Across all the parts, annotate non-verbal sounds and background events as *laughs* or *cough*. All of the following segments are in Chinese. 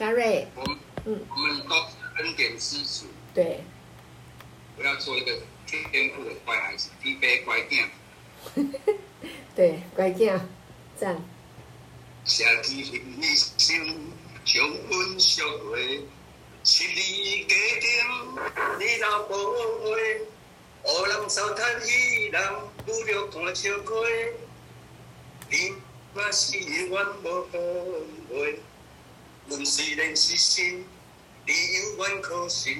嘉瑞，我们嗯，我们都是恩典之主，对，不要做一个天赋的乖孩子，天杯乖囝。*laughs* 对，乖囝，赞。谢天一生将阮赎回，是你你老宝贝，乌人糟蹋伊人，不着看笑亏，你嘛是永远无后悔。阮虽然是神，你犹原可信；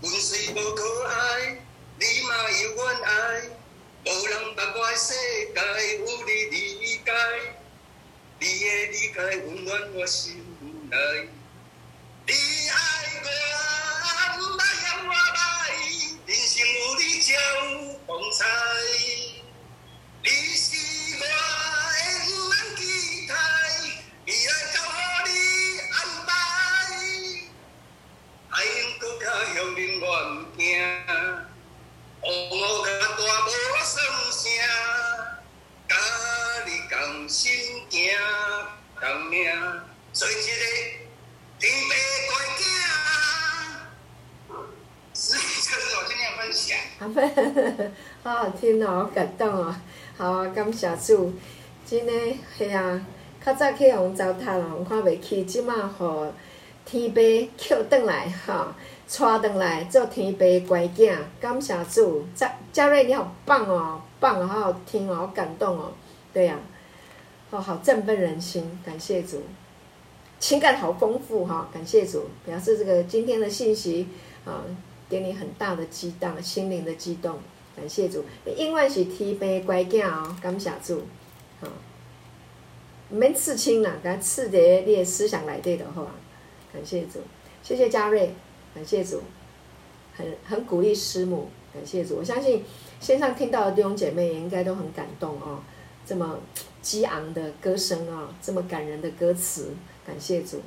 阮虽无可爱，你嘛犹原爱。无人捌我的世界，有你理解。你的理解温暖我心内。你爱我，不让我爱，人生有你才有风采。你是我的不满期待，未来爱应更加向恁愿行，我较大无算啥，甲你共心行共命，做一个天父乖囝。是，这是我今天分享。阿妹，*laughs* 好好听哦，好感动哦。好，感谢主。真诶，系啊，较早去互糟蹋啦，我看袂起，即马互天父抾转来哈，带转来做天父乖囝。感谢主，嘉嘉瑞你好棒哦，棒哦，好好听哦，好感动哦。对呀、啊，哦，好振奋人心，感谢主。情感好丰富哈，感谢主，表示这个今天的信息啊，给你很大的激荡，心灵的激动。感谢主，永远是天父乖囝哦，感谢主，好，唔免刺青啦，给它刺在你的思想内底的话，感谢主，谢谢嘉瑞，感谢主，很很鼓励师母，感谢主，我相信线上听到的弟兄姐妹也应该都很感动哦，这么激昂的歌声啊、这么感人的歌词，感谢主，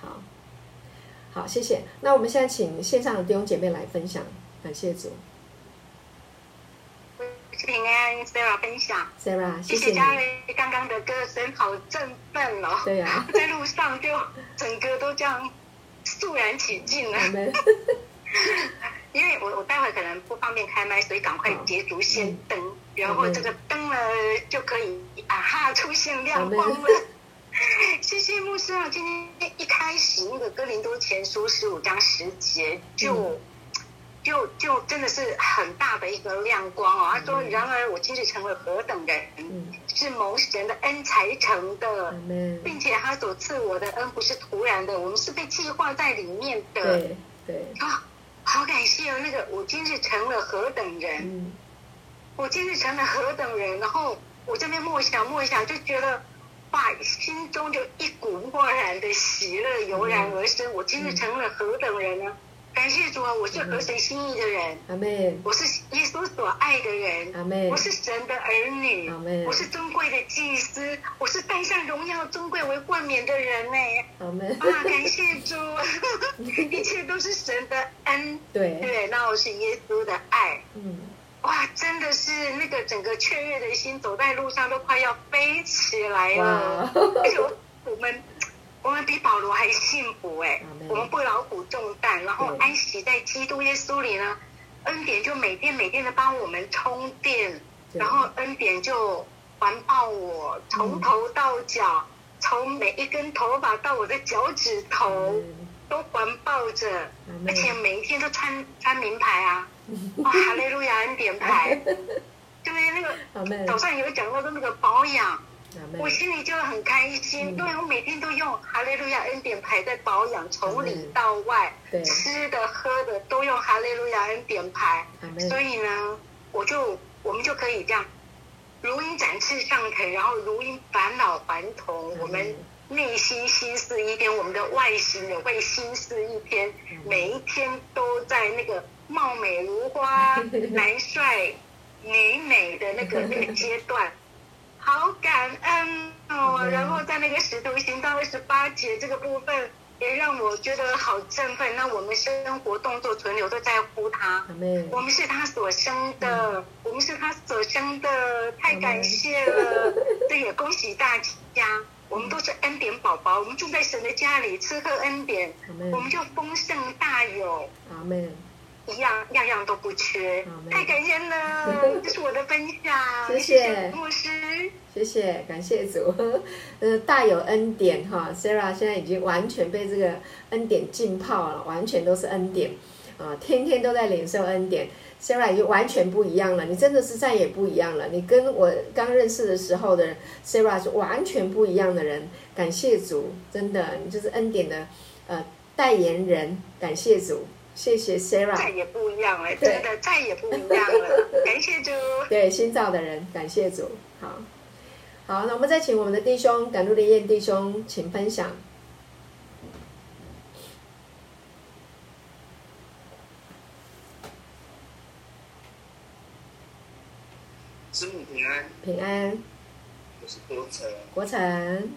好，好，谢谢，那我们现在请线上的弟兄姐妹来分享，感谢主。平安，Sarah 分享。Sarah，谢谢嘉瑞刚刚的歌声好振奋哦。对呀、在路上就整个都这样肃然起敬了。因为我我待会可能不方便开麦，所以赶快捷足先登，然后这个灯呢就可以啊哈出现亮光了。谢谢牧师啊，今天一开始那个哥林多前书十五章十节就。嗯就就真的是很大的一个亮光哦。他说：“然而我今日成了何等人，是蒙神的恩才成的，并且他所赐我的恩不是突然的，我们是被计划在里面的。”对对啊，好感谢哦！那个我今日成了何等人，我今日成了何等人，然后我这边默想默想，就觉得哇，心中就一股漠然的喜乐油然而生。我今日成了何等人呢？感谢主啊！我是合神心意的人，阿妹。我是耶稣所爱的人，阿妹。我是神的儿女，阿妹。我是尊贵的祭司，我是带上荣耀尊贵为冠冕的人呢，阿妹。啊，感谢主，*laughs* 一切都是神的恩，对。对，那我是耶稣的爱，嗯，哇，真的是那个整个雀跃的心，走在路上都快要飞起来了，而且我们。我们比保罗还幸福哎，我们不劳苦重担，然后安息在基督耶稣里呢，恩典就每天每天的帮我们充电，然后恩典就环抱我，从头到脚，从每一根头发到我的脚趾头，都环抱着，而且每一天都穿穿名牌啊，*laughs* 哇，哈利路亚恩典牌，*laughs* 对，那个早上有讲到的那个保养。我心里就很开心，因为我每天都用哈利路亚恩典牌在保养，从里到外，吃的喝的都用哈利路亚恩典牌，所以呢，我就我们就可以这样，如鹰展翅上腾，然后如鹰返老还童，我们内心心思一天，我们的外形也会心思一天，每一天都在那个貌美如花、*laughs* 男帅女美的那个那个阶段。好感恩哦，然后在那个使徒行到二十八节这个部分，也让我觉得好振奋。那我们生活动作存留都在乎他，我们是他所生的，我们是他所生的，太感谢了。这也恭喜大家，我们都是恩典宝宝，我们住在神的家里，吃喝恩典，我们就丰盛大有。阿门。一样样样都不缺，太感谢了，*laughs* 这是我的分享。谢谢牧师，谢谢，感谢主，*laughs* 呃，大有恩典哈。Sarah 现在已经完全被这个恩典浸泡了，完全都是恩典啊，天天都在领受恩典。Sarah 已经完全不一样了，你真的是再也不一样了。你跟我刚认识的时候的 Sarah 是完全不一样的人。感谢主，真的，你就是恩典的呃代言人。感谢主。谢谢 Sarah，再也不一样了，真的再也不一样了。*laughs* 感谢主，对新造的人，感谢主。好，好，那我们再请我们的弟兄赶路的燕弟兄，请分享。师母平安，平安。我是国成，国成。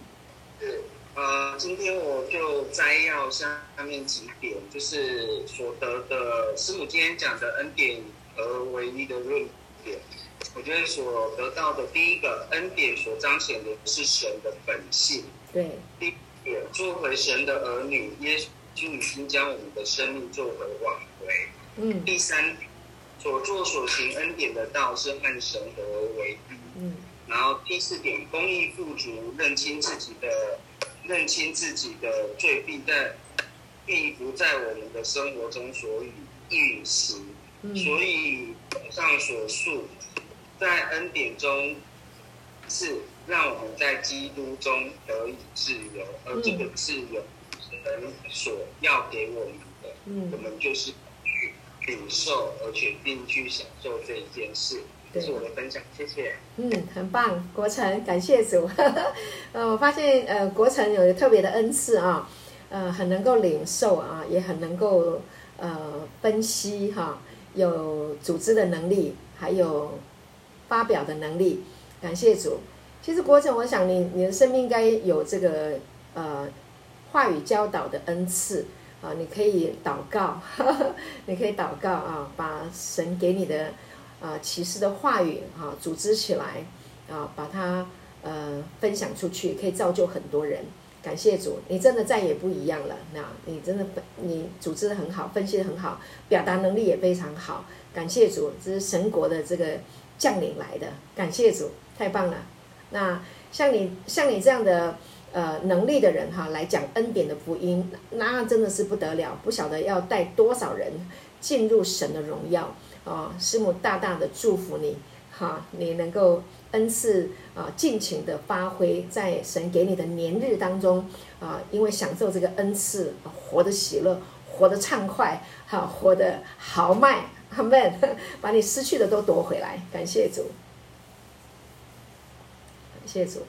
对。呃，今天我就摘要下面几点，就是所得的师母今天讲的恩典和唯一的论点。我觉得所得到的第一个恩典所彰显的是神的本性。对。第二点，作为神的儿女，耶稣已经将我们的生命作为挽回。嗯。第三，所做所行恩典的道是和神合而为一。嗯。然后第四点，公益富足，认清自己的。认清自己的罪，必在并不在我们的生活中所运行。所以上所述，在恩典中是让我们在基督中得以自由，而这个自由神所要给我们的，我们就是去领受，而且并去享受这一件事。这是我的分享，谢谢。嗯，很棒，国成，感谢主。*laughs* 呃，我发现呃，国成有特别的恩赐啊，呃，很能够领受啊，也很能够呃分析哈、有组织的能力，还有发表的能力。感谢主。其实国成，我想你你的生命应该有这个呃话语教导的恩赐啊，你可以祷告，呵 *laughs* 呵你可以祷告啊，把神给你的。啊，启示的话语啊，组织起来啊，把它呃分享出去，可以造就很多人。感谢主，你真的再也不一样了。那你真的你组织的很好，分析的很好，表达能力也非常好。感谢主，这是神国的这个将领来的。感谢主，太棒了。那像你像你这样的呃能力的人哈，来讲恩典的福音，那真的是不得了，不晓得要带多少人进入神的荣耀。啊，师母大大的祝福你，哈，你能够恩赐啊，尽情的发挥在神给你的年日当中啊，因为享受这个恩赐，活得喜乐，活得畅快，哈，活得豪迈，阿门，*laughs* 把你失去的都夺回来，感谢主，感谢主。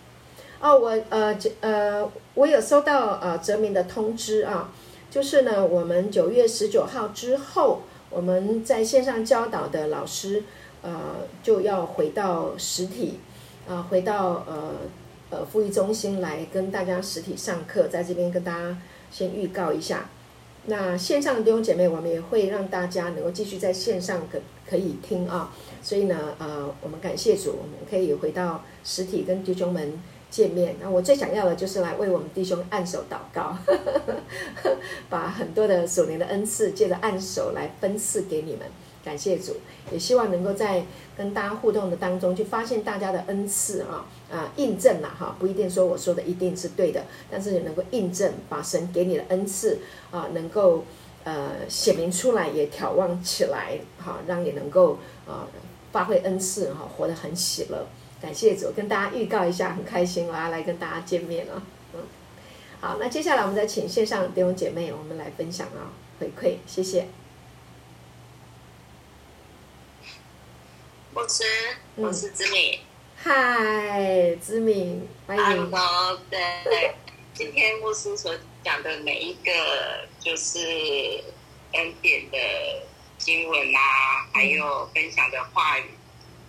哦，我呃呃，我有收到呃哲明的通知啊，就是呢，我们九月十九号之后。我们在线上教导的老师，呃，就要回到实体，啊、呃，回到呃呃福音中心来跟大家实体上课，在这边跟大家先预告一下。那线上的弟兄姐妹，我们也会让大家能够继续在线上可可以听啊。所以呢，呃，我们感谢主，我们可以回到实体跟弟兄们。见面，那我最想要的就是来为我们弟兄按手祷告，呵呵呵，把很多的属灵的恩赐借着按手来分赐给你们。感谢主，也希望能够在跟大家互动的当中，去发现大家的恩赐啊啊，印证了哈，不一定说我说的一定是对的，但是也能够印证，把神给你的恩赐啊，能够呃显明出来，也眺望起来，哈，让你能够啊发挥恩赐哈，活得很喜乐。感谢主，跟大家预告一下，很开心我要来跟大家见面了。嗯，好，那接下来我们再请线上弟兄姐妹，我们来分享啊，回馈，谢谢。牧师，我是子敏。嗨，子敏，欢迎。Hello，对，今天牧师所讲的每一个就是恩典的经文啊，还有分享的话语。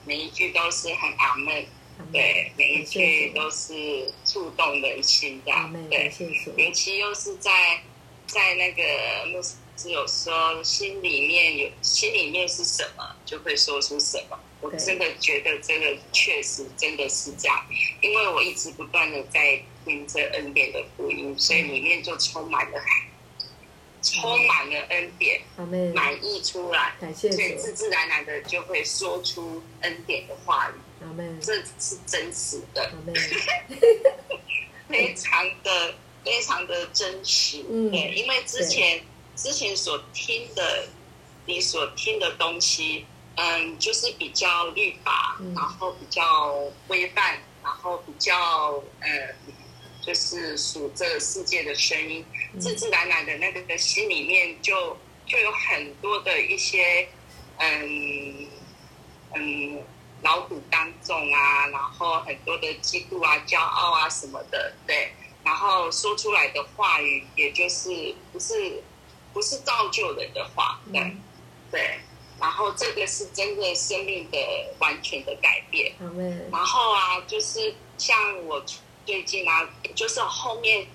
每一句都是很阿门，对，每一句都是触动人心的，对，尤其又是在在那个牧师有说，心里面有心里面是什么，就会说出什么。我真的觉得这个确实真的是这样，因为我一直不断的在听这恩典的福音，所以里面就充满了，充满了恩典，满溢出来，所以自自然然的就会说出恩典的话语，这是真实的，*laughs* 非常的非常的真实，对，因为之前之前所听的，你所听的东西。嗯，就是比较律法，然后比较规范，然后比较呃，就是属这个世界的声音，自自然然的那个心里面就就有很多的一些嗯嗯劳苦当众啊，然后很多的嫉妒啊、骄傲啊什么的，对，然后说出来的话语，也就是不是不是造就人的话，对。对。然后这个是真的生命的完全的改变。然后啊，就是像我最近啊，就是后面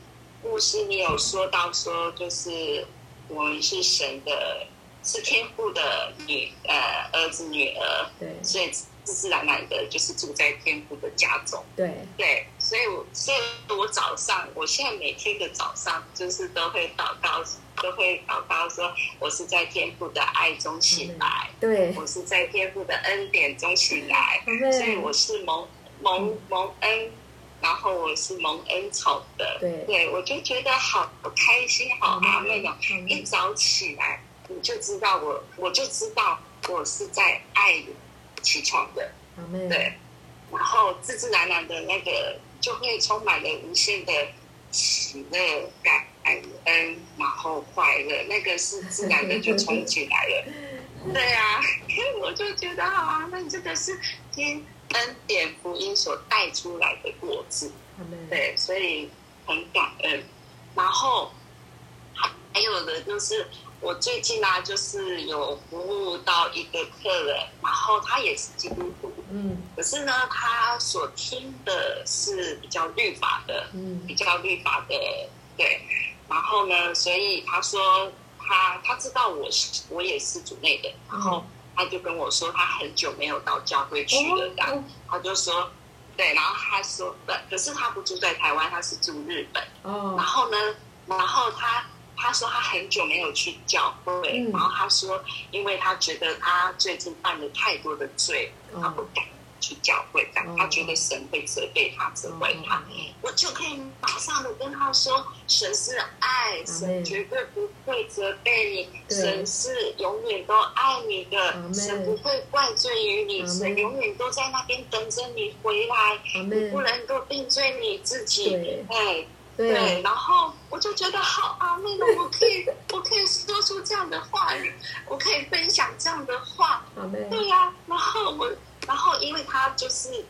牧师你有说到说，就是我们是神的，是天父的女呃儿子女儿，对，所以自自然然的就是住在天父的家中。对。对，所以我所以我早上，我现在每天的早上就是都会祷告。都会祷告说：“我是在天父的爱中醒来，对，我是在天父的恩典中醒来，所以我是蒙蒙蒙恩，然后我是蒙恩宠的，对，对我就觉得好开心，好啊，那种一早起来你就知道我，我就知道我是在爱里起床的，对，然后自自然然的那个就会充满了无限的喜乐感。”恩，然后快乐，那个是自然的就冲起来了。*laughs* 对啊，*laughs* 我就觉得好啊，那这个是听恩典福音所带出来的果子。对，所以很感恩。然后还有的就是我最近啊，就是有服务到一个客人，然后他也是基督徒，嗯，可是呢，他所听的是比较律法的，嗯，比较律法的，对。然后呢，所以他说他他知道我是我也是主内的，然后他就跟我说他很久没有到教会去了，这样他就说对，然后他说对，可是他不住在台湾，他是住日本。哦。然后呢，然后他他说他很久没有去教会，然后他说，因为他觉得他最近犯了太多的罪，他不敢。去教会，这样他觉得神会责备他、责怪他，我就可以马上的跟他说：神是爱，神绝对不会责备你，神是永远都爱你的，神不会怪罪于你，神永远都在那边等着你回来，你不能够定罪你自己。哎，对，然后我就觉得好啊，那个我可以，*laughs* 我可以说出这样的话语，我可以分享这样的话，对呀，然后我。然后，因为他就是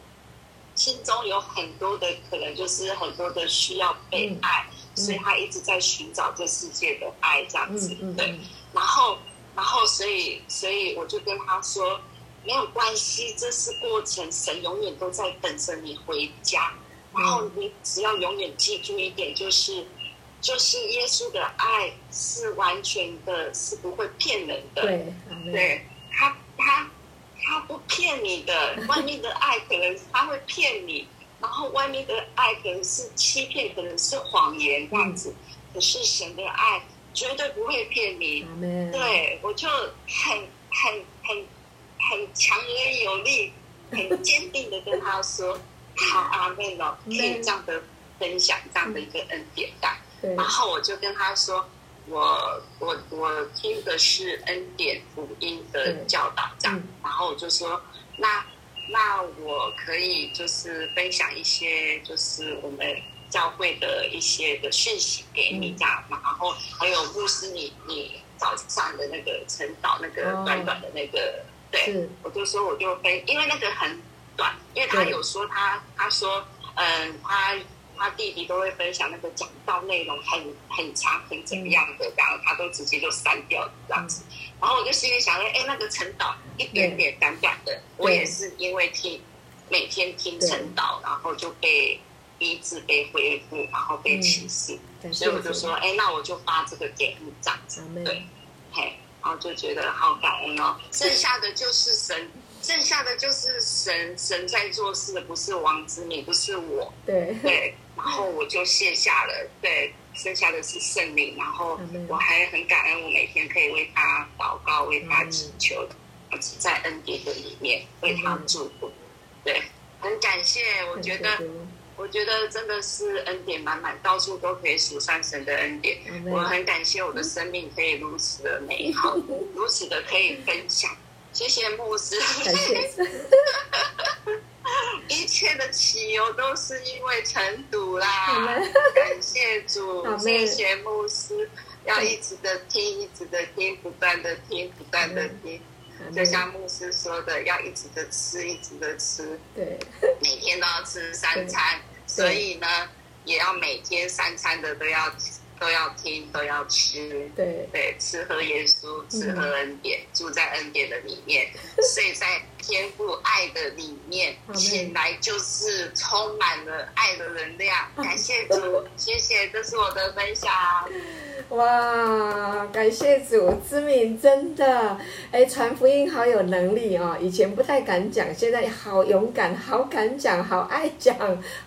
心中有很多的可能，就是很多的需要被爱，嗯、所以他一直在寻找这世界的爱，这样子。对。然后，然后，所以，所以我就跟他说，没有关系，这是过程，神永远都在等着你回家。然后你只要永远记住一点，就是，就是耶稣的爱是完全的，是不会骗人的。对，对他，他。他不骗你的，外面的爱可能他会骗你，然后外面的爱可能是欺骗，可能是谎言这样子。可是神的爱绝对不会骗你。对，我就很很很很强而有力、很坚定的跟他说：“好，阿妹哦，可以这样的分享这样的一个恩典感。”然后我就跟他说。我我我听的是恩典福音的教导，这样，嗯、然后我就说，那那我可以就是分享一些，就是我们教会的一些的讯息给你，这样，嘛、然后还有牧师你你早上的那个晨祷，那个短短的那个，哦、对，我就说我就分，因为那个很短，因为他有说他他说，嗯，他。他弟弟都会分享那个讲道内容很很长很怎么样的，然后他都直接就删掉这样子。然后我就心里想说，哎，那个陈导一点点短短的，我也是因为听每天听陈导，然后就被医治、被恢复，然后被启示，所以我就说，哎，那我就发这个给你这样子，对，嘿，然后就觉得好感恩哦。剩下的就是神。剩下的就是神，神在做事的，不是王子，你，不是我。对对，然后我就卸下了。对，剩下的是圣灵。然后我还很感恩，我每天可以为他祷告，为他祈求，在恩典的里面为他祝福。对，很感谢。我觉得，我觉得真的是恩典满满，到处都可以数算神的恩典。我很感谢我的生命可以如此的美好，*laughs* 如此的可以分享。谢谢牧师，感谢。*laughs* 一切的起由都是因为晨读啦，感谢主，谢谢牧师，要一直的听，一直的听，不断的听，不断的。听，就像牧师说的，要一直的吃，一直的吃，对，每天都要吃三餐，所以呢，也要每天三餐的都要。都要听，都要吃，对对，吃喝耶稣，吃喝恩典，嗯、住在恩典的里面，*laughs* 睡在天父爱的里面，醒来就是充满了爱的能量。感谢主，谢谢，这是我的分享。哇，感谢主，知敏真的，哎，传福音好有能力哦，以前不太敢讲，现在好勇敢，好敢讲，好爱讲，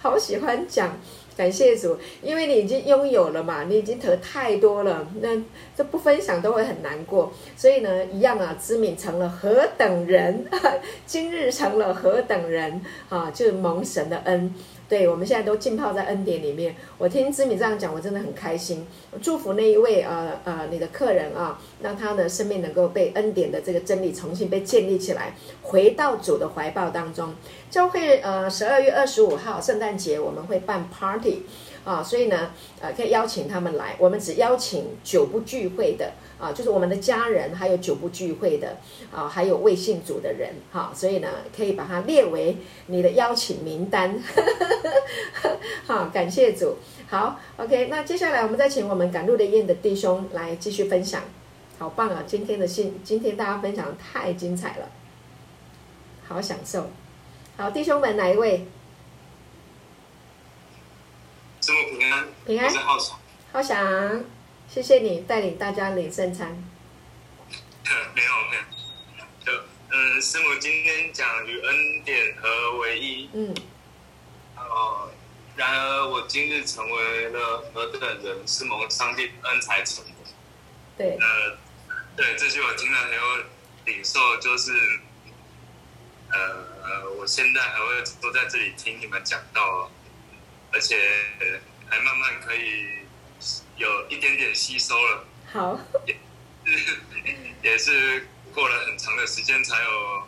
好喜欢讲。感谢主，因为你已经拥有了嘛，你已经得太多了，那这不分享都会很难过。所以呢，一样啊，知敏成了何等人，*laughs* 今日成了何等人啊，就是蒙神的恩。对，我们现在都浸泡在恩典里面。我听知敏这样讲，我真的很开心。祝福那一位呃呃你的客人啊，让他的生命能够被恩典的这个真理重新被建立起来，回到主的怀抱当中。教会呃十二月二十五号圣诞节我们会办 party 啊，所以呢呃可以邀请他们来。我们只邀请久不聚会的。啊，就是我们的家人，还有久不聚会的啊，还有未信主的人，哈、啊，所以呢，可以把它列为你的邀请名单。*laughs* 好，感谢主。好，OK，那接下来我们再请我们赶路的宴的弟兄来继续分享。好棒啊！今天的信，今天大家分享太精彩了，好享受。好，弟兄们，哪一位？平安，平安，好想。谢谢你带领大家领圣餐。*laughs* 没有没有，就嗯，师母今天讲与恩典合为一。嗯。哦，然而我今日成为了何等人，是蒙上帝恩才成的。对。呃，对，这句我听了很有领受，就是呃，我现在还会坐在这里听你们讲到，而且还慢慢可以。有一点点吸收了，好，也 *laughs* 也是过了很长的时间才有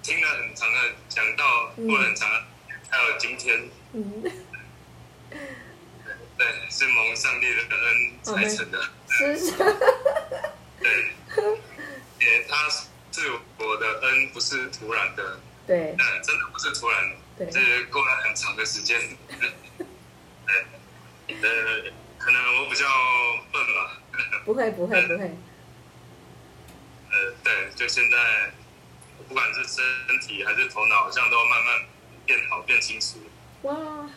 听了很长的讲道，嗯、过了很长才有今天，嗯，*laughs* 对，是蒙上帝的恩才成的，是，*laughs* 对，也他是我的恩，不是突然的，对，嗯，真的不是突然，对，这是过了很长的时间，对，呃。可能我比较笨吧。*laughs* 不会不会不会。呃，对，就现在，不管是身体还是头脑，好像都慢慢变好、变清楚。哇！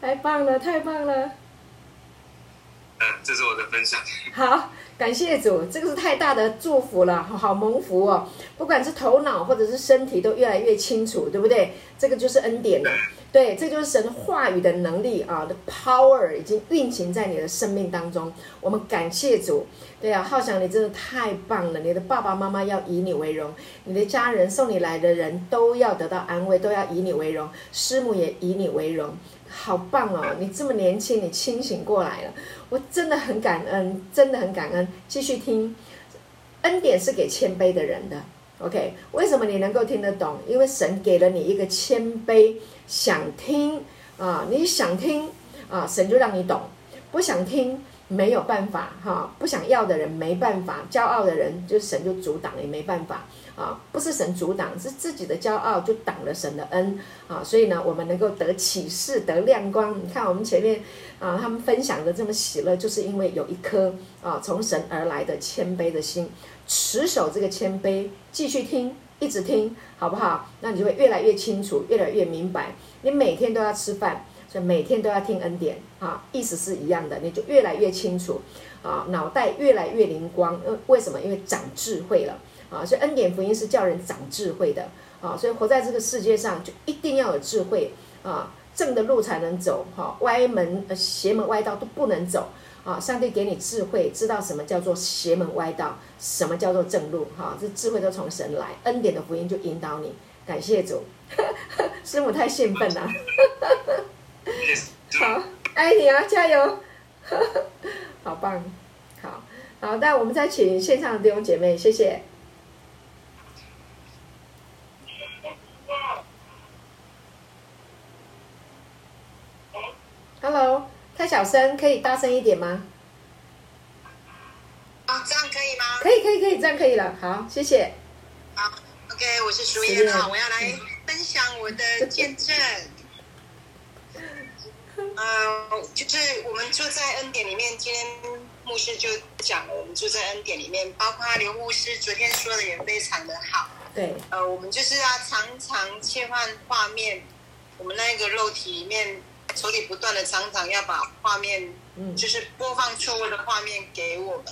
太棒了，太棒了。*laughs* 嗯，这是我的分享。好，感谢主，这个是太大的祝福了，好好蒙福哦。不管是头脑或者是身体，都越来越清楚，对不对？这个就是恩典了。对，这就是神话语的能力啊的 power 已经运行在你的生命当中。我们感谢主。对啊，浩翔，你真的太棒了！你的爸爸妈妈要以你为荣，你的家人送你来的人都要得到安慰，都要以你为荣，师母也以你为荣，好棒哦！你这么年轻，你清醒过来了，我真的很感恩，真的很感恩。继续听，恩典是给谦卑的人的。OK，为什么你能够听得懂？因为神给了你一个谦卑。想听啊，你想听啊，神就让你懂；不想听，没有办法哈。不想要的人没办法，骄傲的人就神就阻挡也没办法啊。不是神阻挡，是自己的骄傲就挡了神的恩啊。所以呢，我们能够得启示、得亮光。你看我们前面啊，他们分享的这么喜乐，就是因为有一颗啊从神而来的谦卑的心，持守这个谦卑，继续听。一直听好不好？那你就会越来越清楚，越来越明白。你每天都要吃饭，所以每天都要听恩典啊，意思是一样的，你就越来越清楚啊，脑袋越来越灵光。呃，为什么？因为长智慧了啊，所以恩典福音是叫人长智慧的啊，所以活在这个世界上就一定要有智慧啊，正的路才能走哈，歪门邪门歪道都不能走啊。上帝给你智慧，知道什么叫做邪门歪道，什么叫做正路哈，这智慧都从神来，恩典的福音就引导你。感谢主，*laughs* 师母太兴奋了，*laughs* 好，爱你啊，加油，*laughs* 好棒，好，好，那我们再请线上的弟兄姐妹，谢谢。Hello，太小声，可以大声一点吗？啊，这样可以吗？可以，可以，可以，这样可以了。好，谢谢。好，OK，我是淑燕好，我要来分享我的见证。嗯、*laughs* 呃，就是我们住在恩典里面，今天牧师就讲了，我们住在恩典里面，包括刘牧师昨天说的也非常的好。对，呃，我们就是要常常切换画面，我们那个肉体里面。手里不断的常常要把画面，就是播放错误的画面给我们，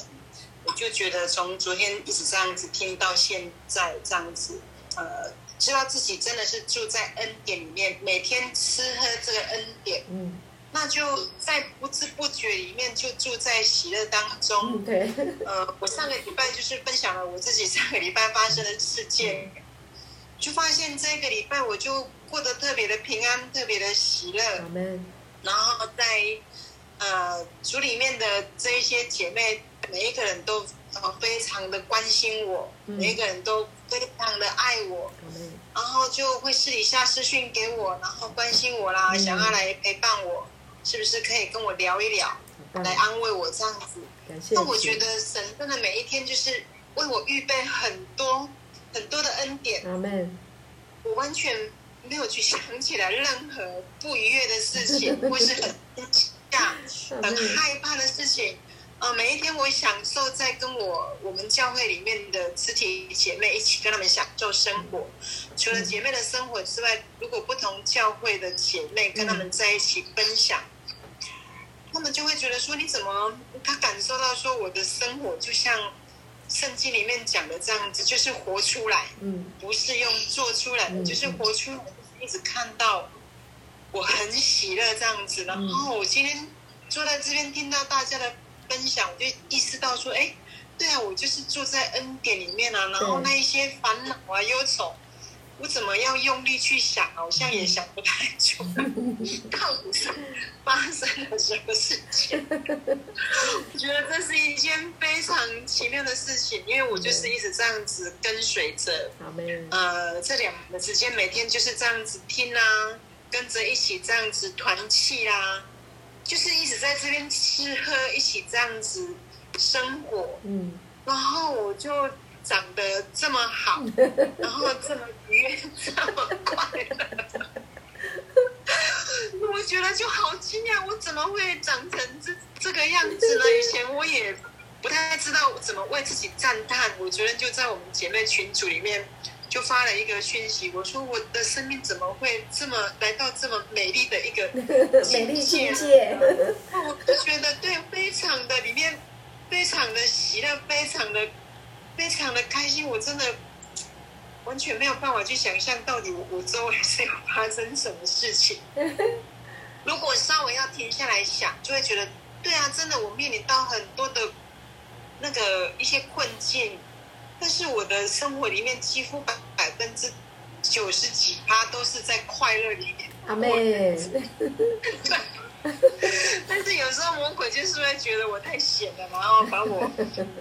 我就觉得从昨天一直这样子听到现在这样子，呃，知道自己真的是住在恩典里面，每天吃喝这个恩典，嗯，那就在不知不觉里面就住在喜乐当中，对，呃，我上个礼拜就是分享了我自己上个礼拜发生的事件，就发现这个礼拜我就。过得特别的平安，特别的喜乐。然后在呃组里面的这一些姐妹，每一个人都呃非常的关心我，嗯、每一个人都非常的爱我。然后就会私底下私讯给我，然后关心我啦，嗯、想要来陪伴我，是不是可以跟我聊一聊，嗯、来安慰我这样子？那我觉得神真的每一天就是为我预备很多很多的恩典。我完全。没有去想起来任何不愉悦的事情，或是很惊很害怕的事情。呃，每一天我享受在跟我我们教会里面的肢体姐妹一起跟他们享受生活。除了姐妹的生活之外，如果不同教会的姐妹跟他们在一起分享，他们就会觉得说：“你怎么？”他感受到说：“我的生活就像圣经里面讲的这样子，就是活出来，嗯，不是用做出来的，就是活出来。”一直看到我很喜乐这样子，然后我今天坐在这边听到大家的分享，我就意识到说，哎，对啊，我就是住在恩典里面啊，然后那一些烦恼啊、忧愁，我怎么样用力去想，好像也想不太出来，到底是发生了什么事情？*laughs* 我觉得这是一件非常奇妙的事情，因为我就是一直这样子跟随着，呃，这两年的时间，每天就是这样子听啊，跟着一起这样子团气啊，就是一直在这边吃喝，一起这样子生活，嗯，然后我就。长得这么好，*laughs* 然后这么愉悦，这么快乐，我觉得就好惊讶，我怎么会长成这这个样子呢？以前我也不太知道怎么为自己赞叹。我昨天就在我们姐妹群组里面就发了一个讯息，我说我的生命怎么会这么来到这么美丽的一个 *laughs* 境界？境界我就觉得对，非常的里面非常的喜乐，非常的。非常的开心，我真的完全没有办法去想象到底我我周围是有发生什么事情。*laughs* 如果稍微要停下来想，就会觉得，对啊，真的我面临到很多的那个一些困境，但是我的生活里面几乎百百分之九十几趴都是在快乐里面。阿妹。*laughs* *laughs* 但是有时候魔鬼就是会觉得我太闲了，然后把我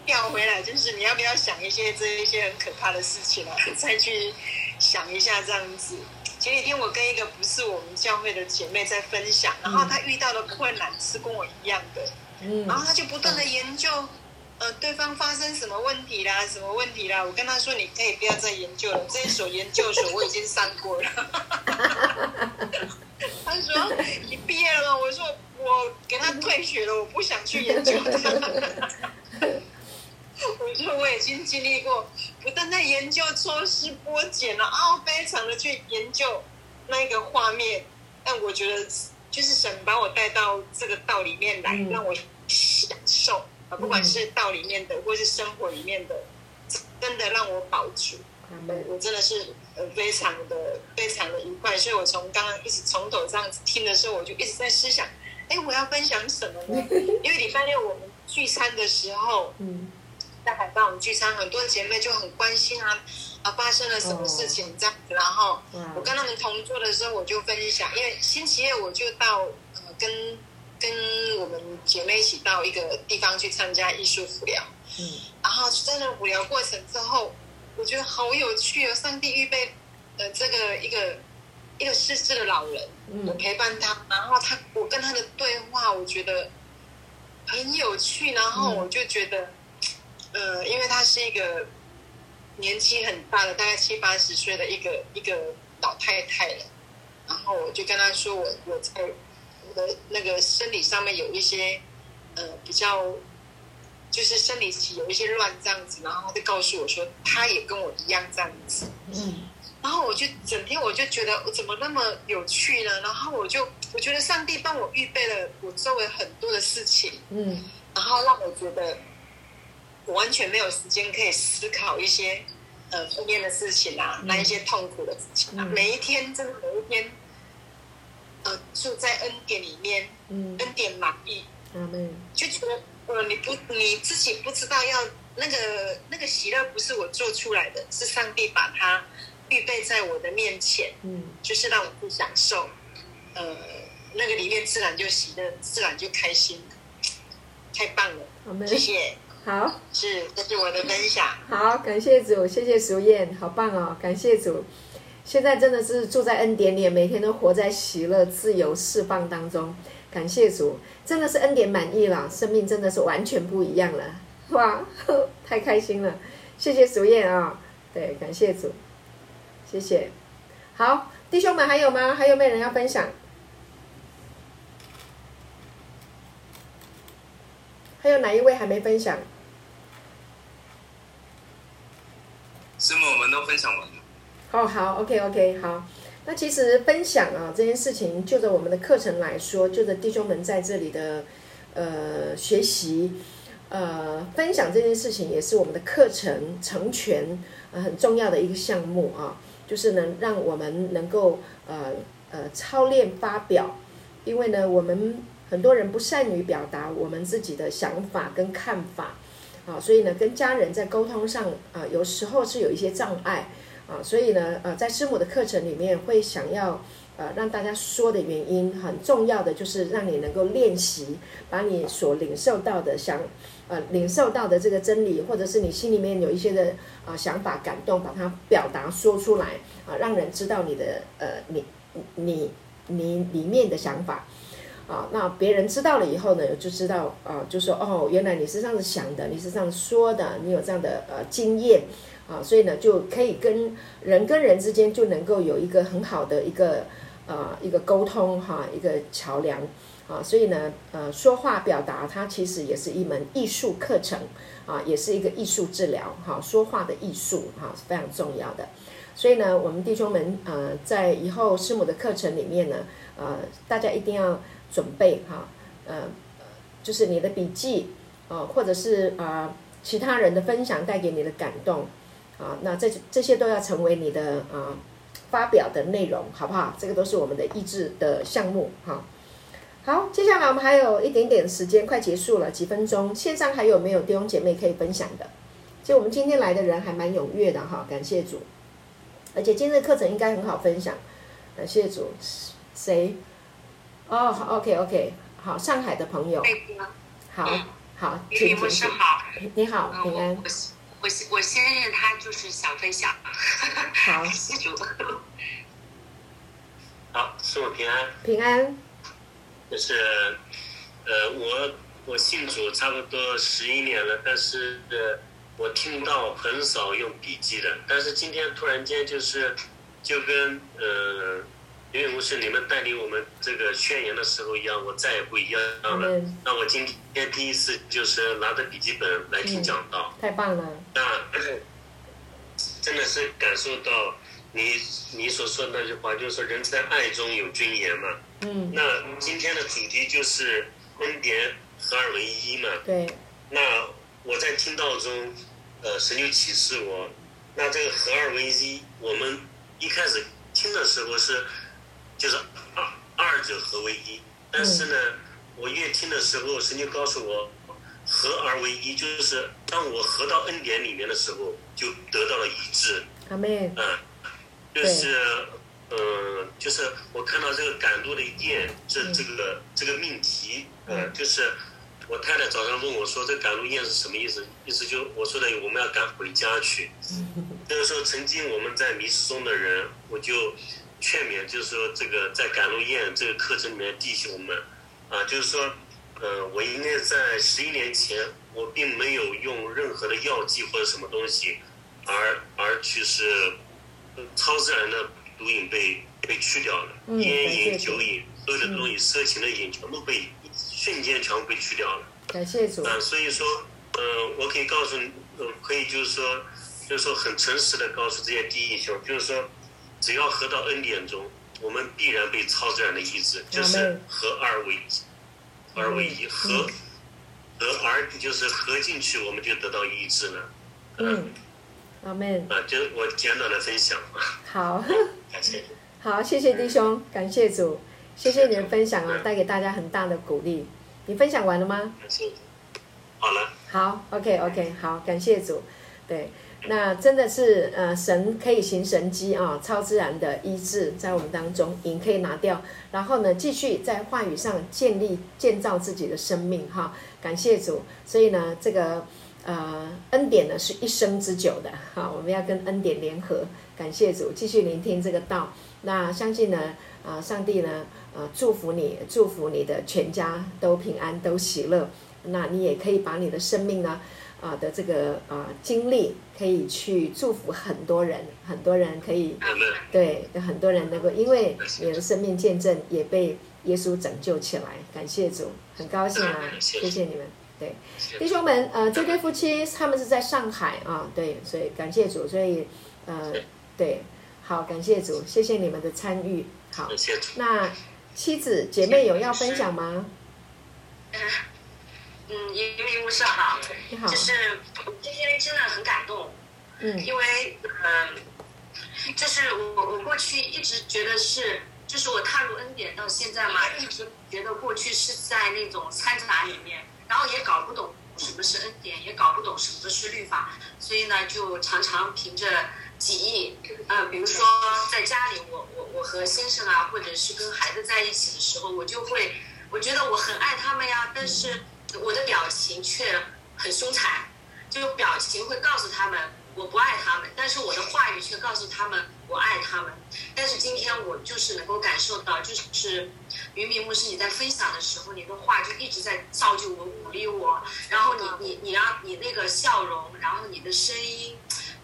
调回来，就是你要不要想一些这一些很可怕的事情啊，*laughs* 再去想一下这样子。前几天我跟一个不是我们教会的姐妹在分享，然后她遇到的困难是跟我一样的，嗯然后她就不断的研究，呃，对方发生什么问题啦，什么问题啦。我跟她说，你可以不要再研究了，这一所研究所我已经上过了。*laughs* *laughs* 他说：“你毕业了吗？”我说：“我给他退学了，我不想去研究他。*laughs* ” *laughs* 我说：“我已经经历过，不但在研究抽丝剥茧了，啊，非常的去研究那个画面。但我觉得，就是神把我带到这个道里面来，让我享受啊，不管是道里面的，或是生活里面的真的让我保住。我真的是呃非常的非常的愉快，所以我从刚刚一直从头这样子听的时候，我就一直在思想，哎，我要分享什么呢？*laughs* 因为礼拜六我们聚餐的时候，嗯，在海报我们聚餐，很多姐妹就很关心啊啊发生了什么事情这样子，然后我跟他们同桌的时候，我就分享，因为星期二我就到呃跟跟我们姐妹一起到一个地方去参加艺术辅疗，嗯，然后在那辅疗过程之后。我觉得好有趣哦！上帝预备呃这个一个一个失智的老人，我陪伴他，然后他我跟他的对话，我觉得很有趣。然后我就觉得，呃，因为他是一个年纪很大的，大概七八十岁的一个一个老太太了。然后我就跟他说，我我在我的那个生理上面有一些呃比较。就是生理期有一些乱这样子，然后他就告诉我说，他也跟我一样这样子。嗯，然后我就整天我就觉得我怎么那么有趣呢？然后我就我觉得上帝帮我预备了我周围很多的事情，嗯，然后让我觉得我完全没有时间可以思考一些呃负面的事情啊，那、嗯、一些痛苦的事情啊。嗯、每一天真的每一天，呃，住在恩典里面，嗯，恩典满意，嗯，就觉得。呃，你不你自己不知道要那个那个喜乐不是我做出来的，是上帝把它预备在我的面前，嗯，就是让我去享受，呃，那个里面自然就喜乐，自然就开心，太棒了，谢谢，好，是这是我的分享，好，感谢主，谢谢淑燕，好棒哦，感谢主，现在真的是住在恩典里，每天都活在喜乐、自由、释放当中。感谢主，真的是恩典满意了，生命真的是完全不一样了，*laughs* 哇，*laughs* 太开心了！谢谢淑燕啊，对，感谢主，谢谢。好，弟兄们还有吗？还有没有人要分享？还有哪一位还没分享？师母，我们都分享完了。哦，好，OK，OK，好。那其实分享啊这件事情，就着我们的课程来说，就着弟兄们在这里的呃学习，呃分享这件事情，也是我们的课程成全呃很重要的一个项目啊，就是能让我们能够呃呃操练发表，因为呢我们很多人不善于表达我们自己的想法跟看法啊，所以呢跟家人在沟通上啊有时候是有一些障碍。啊，所以呢，呃，在师母的课程里面会想要，呃，让大家说的原因很重要的就是让你能够练习，把你所领受到的想，呃，领受到的这个真理，或者是你心里面有一些的啊、想法感动，把它表达说出来，啊、让人知道你的呃，你你你里面的想法，啊，那别人知道了以后呢，就知道啊、就说哦，原来你是这样子想的，你是这样说的，你有这样的呃经验。啊，所以呢，就可以跟人跟人之间就能够有一个很好的一个呃一个沟通哈，一个桥梁啊。所以呢，呃，说话表达它其实也是一门艺术课程啊，也是一个艺术治疗哈。说话的艺术哈是非常重要的。所以呢，我们弟兄们呃，在以后师母的课程里面呢，呃，大家一定要准备哈，呃，就是你的笔记啊，或者是啊其他人的分享带给你的感动。啊，那这这些都要成为你的啊发表的内容，好不好？这个都是我们的益智的项目，哈。好，接下来我们还有一点点时间，快结束了，几分钟。线上还有没有弟兄姐妹可以分享的？就我们今天来的人还蛮踊跃的哈，感谢主。而且今日课程应该很好分享，感谢主。谁？哦，好，OK OK，好，上海的朋友，好好，请请请，你好，平安。我我先认他就是想分享，好，*laughs* 施主，好，祝我平安，平安，就是，呃，我我信主差不多十一年了，但是呃，我听到很少用笔记的，但是今天突然间就是，就跟呃。因为不是你们带领我们这个宣言的时候一样，我再也不一样了。那我今天第一次就是拿着笔记本来听讲道，太棒了。那真的是感受到你你所说的那句话，就是说人在爱中有尊严嘛。嗯。那今天的主题就是恩典合二为一嘛。对。那我在听到中，呃，神就启示我，那这个合二为一，我们一开始听的时候是，就是二二者合为一，但是呢，我越听的时候，神就告诉我，合而为一，就是当我合到恩典里面的时候，就得到了一致。阿门。嗯，就是。嗯，就是我看到这个赶路的雁，这这个这个命题，嗯，就是我太太早上问我说，这赶路雁是什么意思？意思就我说的，我们要赶回家去。那个时候，曾经我们在迷失中的人，我就劝勉，就是说，这个在赶路宴这个课程里面，弟兄们，啊，就是说，呃，我应该在十一年前，我并没有用任何的药剂或者什么东西，而而去是超自然的。毒瘾被被去掉了，烟瘾、酒瘾，所有的东西，色情的瘾全部被瞬间全部被去掉了。感谢主。啊，所以说，呃，我可以告诉你，呃，可以就是说，就是说很诚实的告诉这些弟兄，就是说，只要合到恩典中，我们必然被超自然的医治，就是合二为一，合二为一，合合而就是合进去，我们就得到医治了。嗯。阿门。啊，就我简短的分享。好。*laughs* 感谢好，谢谢弟兄，感谢主，谢谢你的分享啊，带给大家很大的鼓励。你分享完了吗？感谢好了。好，OK OK，好，感谢主。对，那真的是呃，神可以行神迹啊，超自然的医治在我们当中，瘾可以拿掉，然后呢，继续在话语上建立建造自己的生命哈。感谢主，所以呢，这个呃恩典呢是一生之久的哈，我们要跟恩典联合。感谢主，继续聆听这个道。那相信呢，啊、上帝呢，啊，祝福你，祝福你的全家都平安，都喜乐。那你也可以把你的生命呢，啊、呃、的这个啊、呃、经历，可以去祝福很多人，很多人可以，对，有很多人能够因为你的生命见证也被耶稣拯救起来。感谢主，很高兴啊，谢谢你们。对，弟兄们，呃，这对夫妻他们是在上海啊，对，所以感谢主，所以呃。对，好，感谢主，谢谢你们的参与。好，那妻子姐妹有要分享吗？嗯，嗯，一位牧师好，你好，就是今天真的很感动，嗯，因为嗯，就是我我过去一直觉得是，就是我踏入恩典到现在嘛，一直觉得过去是在那种掺杂里面，然后也搞不懂什么是恩典，也搞不懂什么是律法，所以呢，就常常凭着。记忆，呃，比如说在家里，我我我和先生啊，或者是跟孩子在一起的时候，我就会，我觉得我很爱他们呀，但是我的表情却很凶残，就表情会告诉他们我不爱他们，但是我的话语却告诉他们我爱他们。但是今天我就是能够感受到，就是于明牧师你在分享的时候，你的话就一直在造就我、鼓励我，然后你你你让你那个笑容，然后你的声音。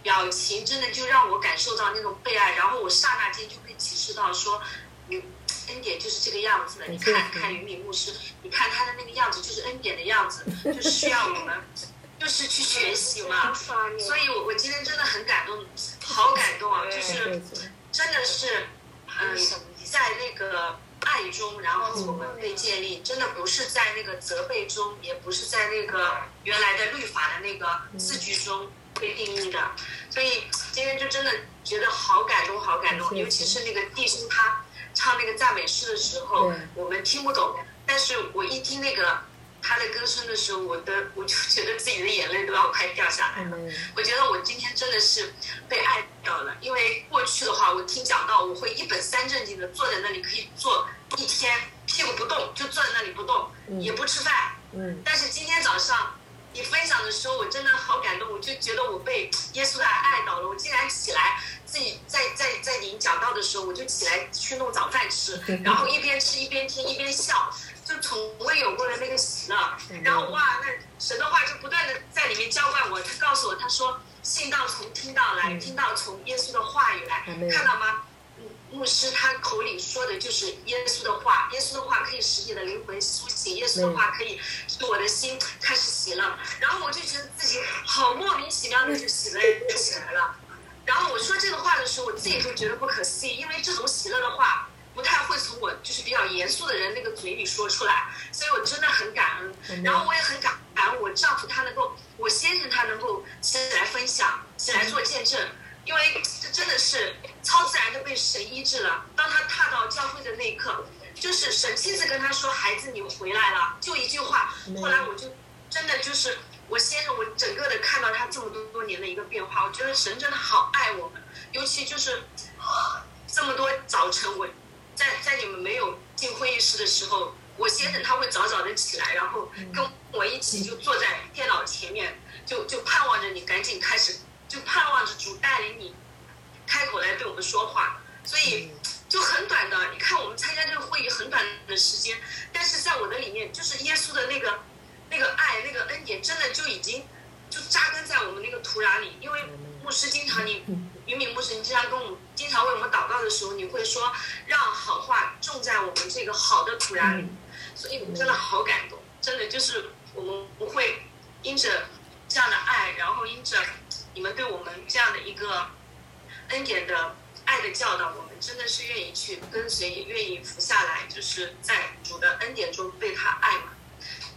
表情真的就让我感受到那种被爱，然后我刹那间就被启示到说，你恩典就是这个样子的。你看看于敏牧师，你看他的那个样子就是恩典的样子，就是需要我们，就是去学习嘛。*laughs* 所以我我今天真的很感动，好感动啊！就是真的是，嗯，在那个爱中，然后我们被建立，真的不是在那个责备中，也不是在那个原来的律法的那个字句中。被定义的，所以今天就真的觉得好感动，好感动。尤其是那个弟兄他唱那个赞美诗的时候，我们听不懂，但是我一听那个他的歌声的时候，我的我就觉得自己的眼泪都要快掉下来了。我觉得我今天真的是被爱到了，因为过去的话，我听讲到，我会一本三正经的坐在那里，可以坐一天，屁股不动，就坐在那里不动，也不吃饭。嗯。但是今天早上。你分享的时候，我真的好感动，我就觉得我被耶稣的爱爱到了。我竟然起来自己在在在您讲道的时候，我就起来去弄早饭吃，然后一边吃一边听一边笑，就从未有过的那个喜乐。然后哇，那神的话就不断的在里面浇灌我，他告诉我，他说信道从听到来，听到从耶稣的话语来，看到吗？牧师他口里说的就是耶稣的话，耶稣的话可以使你的灵魂苏醒，耶稣的话可以使我的心开始喜乐。然后我就觉得自己好莫名其妙的就喜乐起来了。然后我说这个话的时候，我自己都觉得不可思议，因为这种喜乐的话不太会从我就是比较严肃的人那个嘴里说出来，所以我真的很感恩。然后我也很感感让我丈夫他能够，我先生他能够起来分享，起来做见证，因为这真的是超自然的被神医治了。当他踏到教会的那一刻，就是神亲自跟他说：“孩子，你回来了。”就一句话。后来我就真的就是我先生，我整个的看到他这么多多年的一个变化，我觉得神真的好爱我们，尤其就是这么多早晨，我在在你们没有进会议室的时候。我先生他会早早的起来，然后跟我一起就坐在电脑前面，就就盼望着你赶紧开始，就盼望着主带领你开口来对我们说话。所以就很短的，你看我们参加这个会议很短的时间，但是在我的里面，就是耶稣的那个那个爱、那个恩典，真的就已经就扎根在我们那个土壤里。因为牧师经常你。云敏牧师，你经常跟我们经常为我们祷告的时候，你会说让好话种在我们这个好的土壤里，所以真的好感动，真的就是我们不会因着这样的爱，然后因着你们对我们这样的一个恩典的爱的教导，我们真的是愿意去跟随，也愿意服下来，就是在主的恩典中被他爱嘛。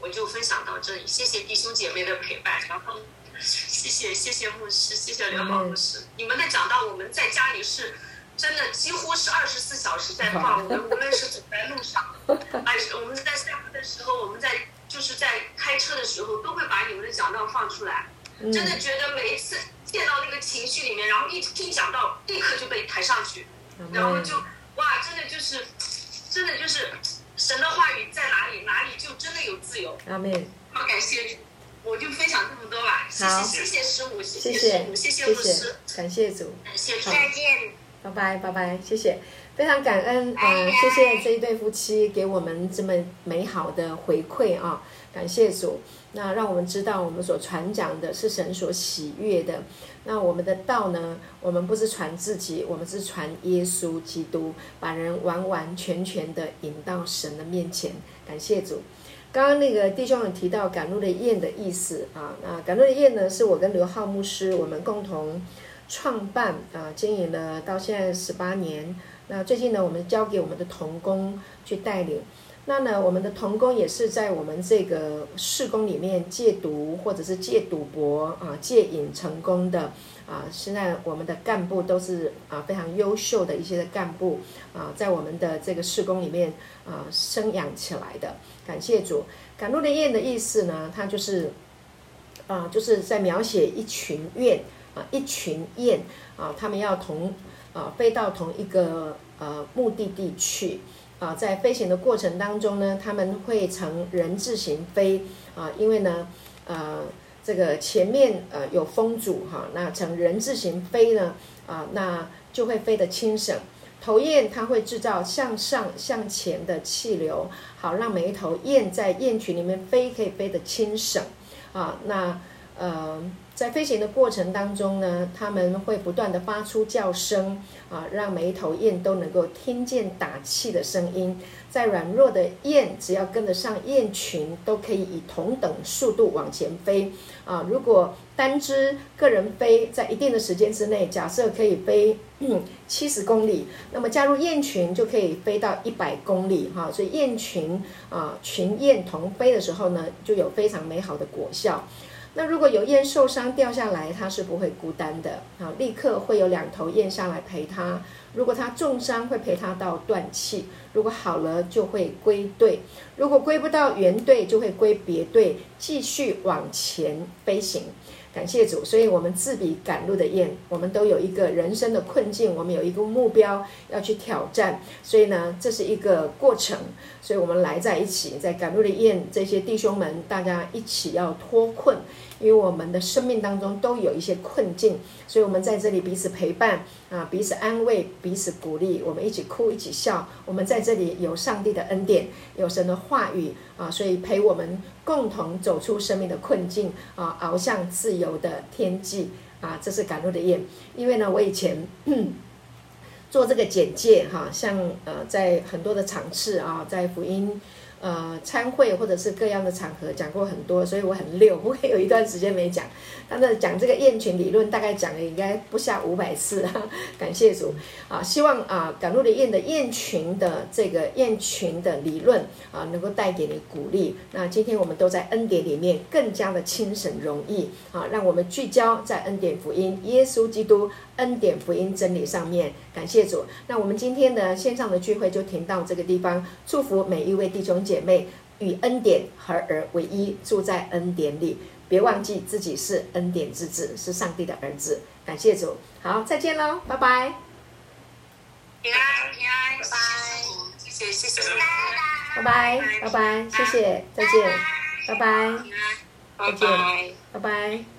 我就分享到这里，谢谢弟兄姐妹的陪伴，然后。谢谢谢谢牧师，谢谢刘宝牧师。你们的讲道，我们在家里是真的几乎是二十四小时在放。我们无论是走在路上，还是我们在散步的时候，我们在就是在开车的时候，都会把你们的讲道放出来。真的觉得每一次见到那个情绪里面，然后一听讲道，立刻就被抬上去，然后就哇，真的就是真的就是神的话语在哪里，哪里就真的有自由。阿妹。好，感谢。我就分享这么多吧，谢谢谢谢师母，谢谢师母，谢谢牧师，感谢主，感谢主，再见，拜拜拜拜，谢谢，非常感恩嗯、呃，谢谢这一对夫妻给我们这么美好的回馈啊，感谢主，那让我们知道我们所传讲的是神所喜悦的，那我们的道呢，我们不是传自己，我们是传耶稣基督，把人完完全全的引到神的面前，感谢主。刚刚那个弟兄有提到赶路的雁的意思啊，那赶路的雁呢，是我跟刘浩牧师我们共同创办啊，经营了到现在十八年。那最近呢，我们交给我们的同工去带领。那呢，我们的童工也是在我们这个事工里面戒毒或者是戒赌博啊、戒瘾成功的啊。现在我们的干部都是啊非常优秀的一些干部啊，在我们的这个事工里面啊生养起来的。感谢主，赶路的雁的意思呢，它就是，啊，就是在描写一群雁啊，一群雁啊，他们要同啊飞到同一个呃目的地去啊，在飞行的过程当中呢，他们会呈人字形飞啊，因为呢，呃，这个前面呃有风阻哈，那呈人字形飞呢啊，那就会飞得轻省。头雁它会制造向上向前的气流，好让每一头雁在雁群里面飞可以飞得轻省啊。那呃，在飞行的过程当中呢，它们会不断地发出叫声啊，让每一头雁都能够听见打气的声音。在软弱的雁，只要跟得上雁群，都可以以同等速度往前飞啊。如果单只个人飞，在一定的时间之内，假设可以飞 *clears throat* 七十公里，那么加入雁群就可以飞到一百公里哈。所以雁群啊，群雁同飞的时候呢，就有非常美好的果效。那如果有雁受伤掉下来，它是不会孤单的好，立刻会有两头雁上来陪它。如果它重伤，会陪它到断气；如果好了，就会归队；如果归不到原队，就会归别队，继续往前飞行。感谢主，所以我们自比赶路的雁，我们都有一个人生的困境，我们有一个目标要去挑战。所以呢，这是一个过程，所以我们来在一起，在赶路的雁这些弟兄们，大家一起要脱困。因为我们的生命当中都有一些困境，所以我们在这里彼此陪伴啊，彼此安慰，彼此鼓励，我们一起哭，一起笑。我们在这里有上帝的恩典，有神的话语啊，所以陪我们共同走出生命的困境啊，翱向自由的天际啊。这是赶路的雁。因为呢，我以前做这个简介哈，像呃，在很多的场次啊，在福音。呃参会或者是各样的场合讲过很多，所以我很溜，*laughs* 不会有一段时间没讲。但是讲这个雁群理论，大概讲了应该不下五百次啊，*laughs* 感谢主啊！希望啊，赶路的雁的雁群的这个雁群的理论啊，能够带给你鼓励。那今天我们都在恩典里面，更加的轻省容易啊！让我们聚焦在恩典福音、耶稣基督恩典福音真理上面。感谢主。那我们今天的线上的聚会就停到这个地方，祝福每一位弟兄姐妹与恩典合而为一，住在恩典里。别忘记自己是恩典之子，是上帝的儿子。感谢主，好，再见喽，拜拜。平安平安，拜拜，谢谢谢谢，拜拜拜拜，谢谢，再见，拜拜，再见，拜拜。